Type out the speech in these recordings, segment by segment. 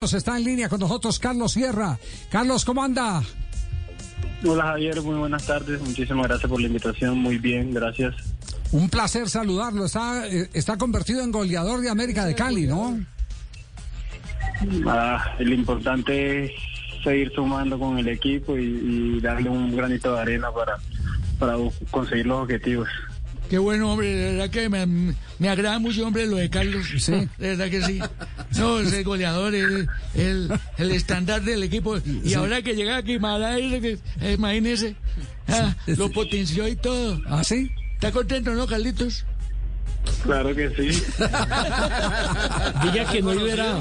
Está en línea con nosotros Carlos Sierra. Carlos, ¿cómo anda? Hola Javier, muy buenas tardes. Muchísimas gracias por la invitación. Muy bien, gracias. Un placer saludarlo. Está, eh, está convertido en goleador de América de Cali, ¿no? Ah, lo importante es seguir sumando con el equipo y, y darle un granito de arena para, para conseguir los objetivos. Qué bueno, hombre, de verdad que me, me agrada mucho, hombre, lo de Carlos. Sí. De verdad que sí. No, es el goleador, el, el, el estándar del equipo. Y ahora que llega aquí, Guimaraes, imagínese, ah, lo potenció y todo. ¿Ah, sí? ¿Está contento, no, Carlitos? Claro que sí. Diga que no liberado.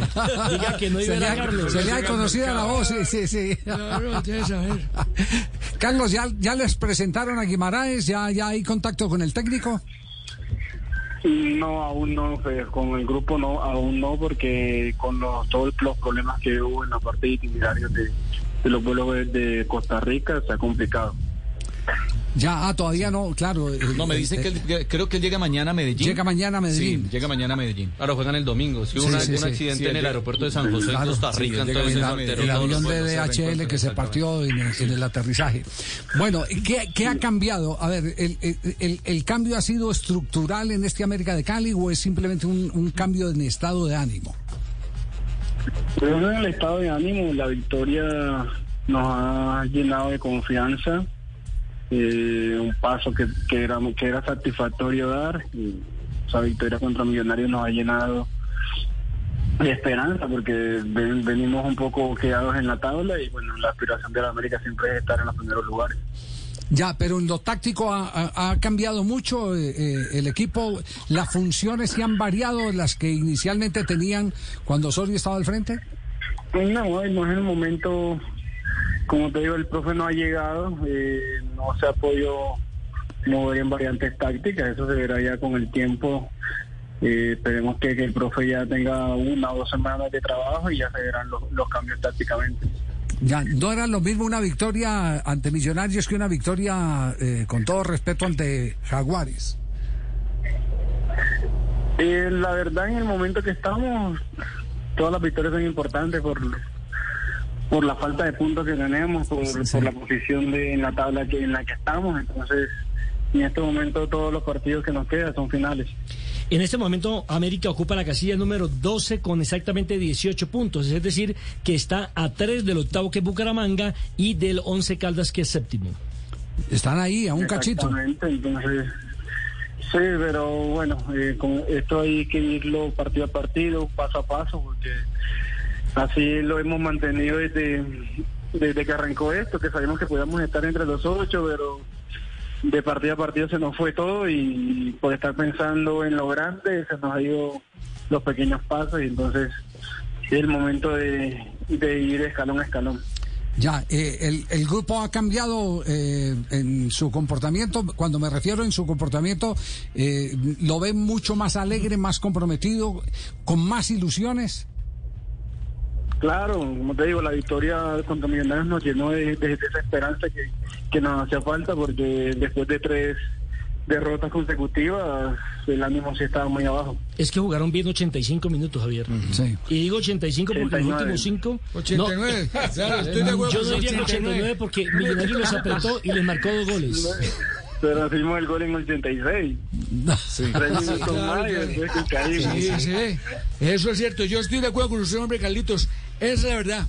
Diga que no Se le, ha, Carlos. se le ha conocido la voz, sí, sí, sí. Claro, tienes a ver. Carlos, ¿ya, ¿ya les presentaron a Guimaraes? ¿Ya, ¿Ya hay contacto con el técnico? No, aún no, con el grupo no, aún no, porque con los, todos los problemas que hubo en la parte de de, los vuelos de Costa Rica, se ha complicado. Ya, ah, todavía no, claro. eh, No, me dice eh, que él- creo que él llega mañana a Medellín. Llega mañana a Medellín. Sí, llega mañana a Medellín. Ahora juegan el domingo. Si hubo Sí, una- sí, un accidente Sí, en el aeropuerto de San José, en Claro, Costa Rica. el, entonces el avión de DHL que se partió en el, en el aterrizaje. Bueno, ¿qué, qué ha cambiado? A ver, el, el- el- el cambio ha sido estructural en este América de Cali o es simplemente un, un cambio en estado de ánimo? Pero en el estado de ánimo, la victoria nos ha llenado de confianza, eh, un paso que, que, era, que era satisfactorio dar. y esa victoria contra Millonarios nos ha llenado de esperanza porque ven- venimos un poco quedados en la tabla y bueno, la aspiración de la América siempre es estar en los primeros lugares. Ya, pero en lo táctico ha, ha- ha cambiado mucho eh, eh, el equipo. Las funciones se han variado, las que inicialmente tenían cuando Osorio estaba al frente. No, no es el momento, como te digo, el profe no ha llegado, eh, no se ha podido mover en variantes tácticas, eso se verá ya con el tiempo. Eh, esperemos que, que el profe ya tenga una o dos semanas de trabajo y ya se verán los, los cambios tácticamente. Ya, no era lo mismo una victoria ante Millonarios que una victoria, eh, con todo respeto, ante Jaguares. Eh, la verdad, en el momento que estamos, todas las victorias son importantes por, por la falta de puntos que tenemos, por, Sí. por la posición de, en la tabla que, en la que estamos. Entonces, en este momento, todos los partidos que nos quedan son finales. En este momento, América ocupa la casilla número 12 con exactamente 18 puntos. Es decir, que está a 3 del octavo que es Bucaramanga y del 11 Caldas que es séptimo. Están ahí a un cachito. Exactamente, entonces, sí, pero bueno, eh, con esto hay que irlo partido a partido, paso a paso, porque así lo hemos mantenido desde, desde que arrancó esto, que sabíamos que podíamos estar entre los ocho, pero de partido a partido se nos fue todo y por estar pensando en lo grande se nos ha ido los pequeños pasos y entonces es el momento de, de ir escalón a escalón. Ya, eh, el, el grupo ha cambiado eh, en su comportamiento. Cuando me refiero en su comportamiento, eh, lo ven mucho más alegre, más comprometido, con más ilusiones. Claro, como te digo, la victoria contra Millonarios nos llenó de, de- de esa esperanza que, que nos hacía falta porque después de tres derrotas consecutivas el ánimo sí estaba muy abajo. Es que jugaron bien 85 minutos, Javier. Sí. Y digo 85 porque 89. los últimos 5... 89. Claro, estoy de acuerdo yo no diría que 89 porque Millonarios los apretó y les marcó dos goles. Pero hicimos el gol en 86. Tres minutos más y después que caímos. Sí, sí. Eso es cierto. Yo estoy de acuerdo con usted, hombre, Carlitos. Es la verdad.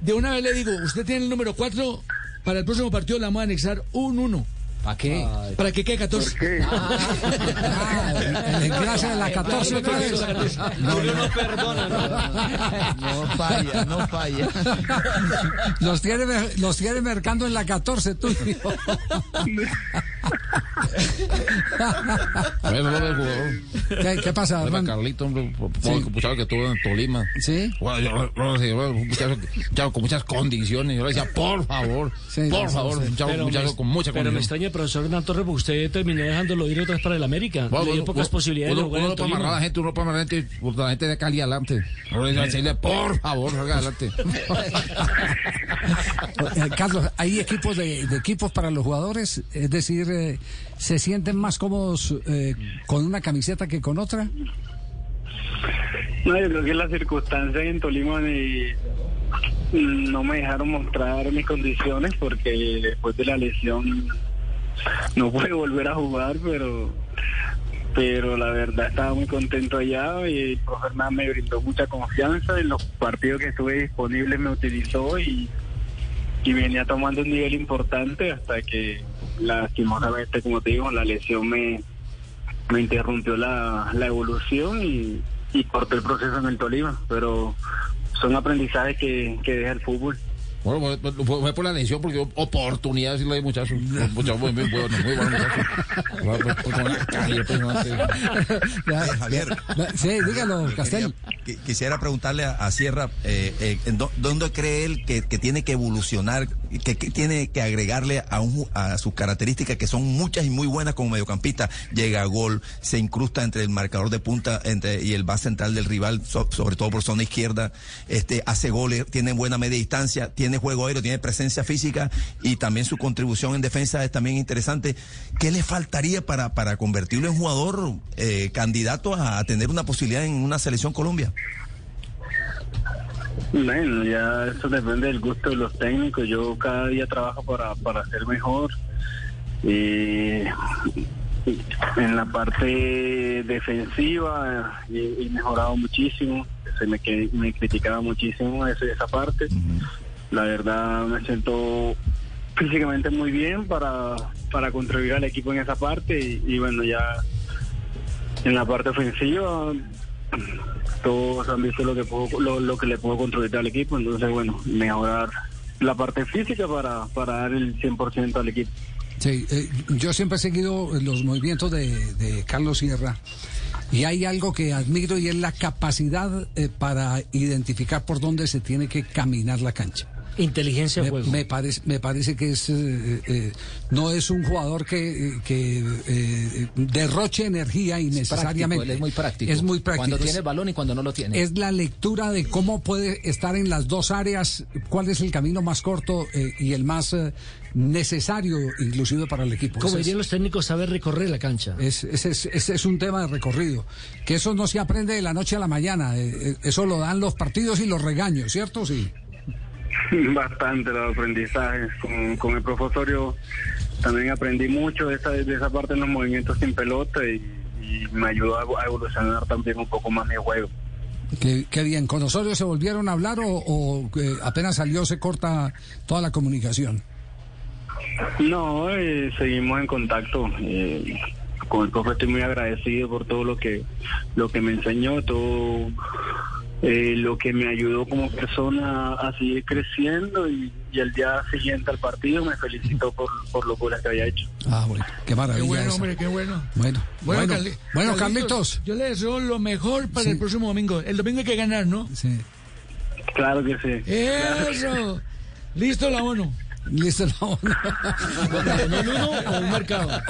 De una vez le digo, usted tiene el número 4. Para el próximo partido le vamos a anexar un 1. ¿Para qué? Para que quede 14. ¿Qué? Ah, el engrase de la 14 otra vez. Julio no perdona, no. No falla, no falla. Los tiene, los tiene mercando en la 14, tú. Bueno, no, el jugador. ¿Qué, qué pasa, Hernán? Carlito, hombre, muchacho que tuvo en Tolima. Sí. Bueno, yo, yo, yo, yo, un muchacho, muchacho con muchas condiciones. Yo le decía, por favor, Sí, por sí, favor, sí. un muchacho, Pero, muchacho me, con mucha pero me extraña, profesor Hernán Torres, porque usted terminó dejándolo ir otra vez para el América. Bueno, Le dio pocas posibilidades de jugar uno puede amarrar a la gente, uno no puede amarrar a la gente, por la gente de Cali adelante. Yo le decía, decirle, por favor, salga adelante. Eh, Carlos, ¿hay equipos de, de equipos para los jugadores? Es decir, eh, ¿se sienten más cómodos eh, con una camiseta que con otra? No, yo creo que las circunstancias en Tolima me- no me dejaron mostrar mis condiciones porque después de la lesión no pude volver a jugar, pero pero la verdad estaba muy contento allá y el profe Hernán me brindó mucha confianza en los partidos que estuve disponible me utilizó y, y venía tomando un nivel importante hasta que lastimosamente como te digo la lesión me, me interrumpió la, la evolución y, y corté el proceso en el Tolima pero son aprendizajes que, que deja el fútbol Bueno, fue, por la lesión, porque oportunidad sí lo hay, muchachos. Muchachos muy, muy bueno, muy bueno, muchachos. La. Eh, Javier. Sí, dígalo, Castel. Qui- Quisiera preguntarle a, Sierra, eh, eh, ¿en dó- ¿dónde cree él que, que tiene que evolucionar, que, que tiene que agregarle a, un a sus características que son muchas y muy buenas como mediocampista? Llega a gol, se incrusta entre el marcador de punta entre, y el base central del rival, so- sobre todo por zona izquierda, este, hace goles, tiene buena media distancia, tiene juego aéreo, tiene presencia física y también su contribución en defensa es también interesante. ¿Qué le faltaría para, para convertirlo en jugador eh, candidato a tener una posibilidad en una selección Colombia? Bueno, ya eso depende del gusto de los técnicos. Yo cada día trabajo para, para ser mejor. Y en la parte defensiva he, he mejorado muchísimo. Se me, me criticaba muchísimo ese- esa parte. La verdad me siento físicamente muy bien para, para contribuir al equipo en esa parte. Y, y bueno, ya en la parte ofensiva todos han visto lo que puedo, lo, lo que le puedo contribuir al equipo, entonces bueno, mejorar la parte física para, para dar el 100% al equipo. Sí, eh, yo siempre he seguido los movimientos de, de Carlos Sierra y hay algo que admiro y es la capacidad eh, para identificar por dónde se tiene que caminar la cancha. Inteligencia de Me, juego. me parece, me parece que es eh, eh, no es un jugador que, que eh, derroche energía innecesariamente. Práctico, él es muy práctico. Es muy práctico. Cuando Es- tiene el balón y cuando no lo tiene. es la lectura de cómo puede estar en las dos áreas, cuál es el camino más corto eh, y el más eh, necesario, inclusive para el equipo. Como dirían es, los técnicos, saber recorrer la cancha. es- ese es- ese es un tema de recorrido, que eso no se aprende de la noche a la mañana, eh, eh, eso lo dan los partidos y los regaños, ¿cierto? Sí. Bastante los aprendizajes. Con, con el profesorio también aprendí mucho de esa, de esa parte en los movimientos sin pelota y, y me ayudó a, a evolucionar también un poco más mi juego. Qué, qué bien, ¿con Osorio se volvieron a hablar o, o, eh, apenas salió se corta toda la comunicación? No, eh, seguimos en contacto. eh, con el profe estoy muy agradecido por todo lo que lo que me enseñó, todo eh, lo que me ayudó como persona a seguir creciendo y, y el día siguiente al partido me felicitó por, por lo que había hecho. Ah, bueno, qué Qué maravilla. bueno, eso. hombre, qué bueno. Bueno, bueno, Carli- bueno, Carlitos. Yo le deseo lo mejor para Sí. el próximo domingo. El domingo hay que ganar, ¿no? Sí. Claro que sí. Eso. Listo la ONU. Listo, no, no. ¿En el uno o un mercado?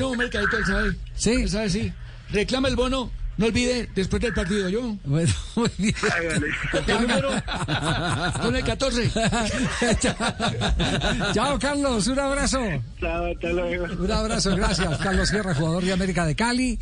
No, un mercadito, él sabe. Sí. Él sabe, sí. Reclama el bono. No olvide, después del partido, yo. Bueno, muy bien. ¿Qué número? Con el 14. Chao, Carlos, un abrazo. Chao, hasta luego. Un abrazo, gracias. Carlos Sierra, jugador de América de Cali.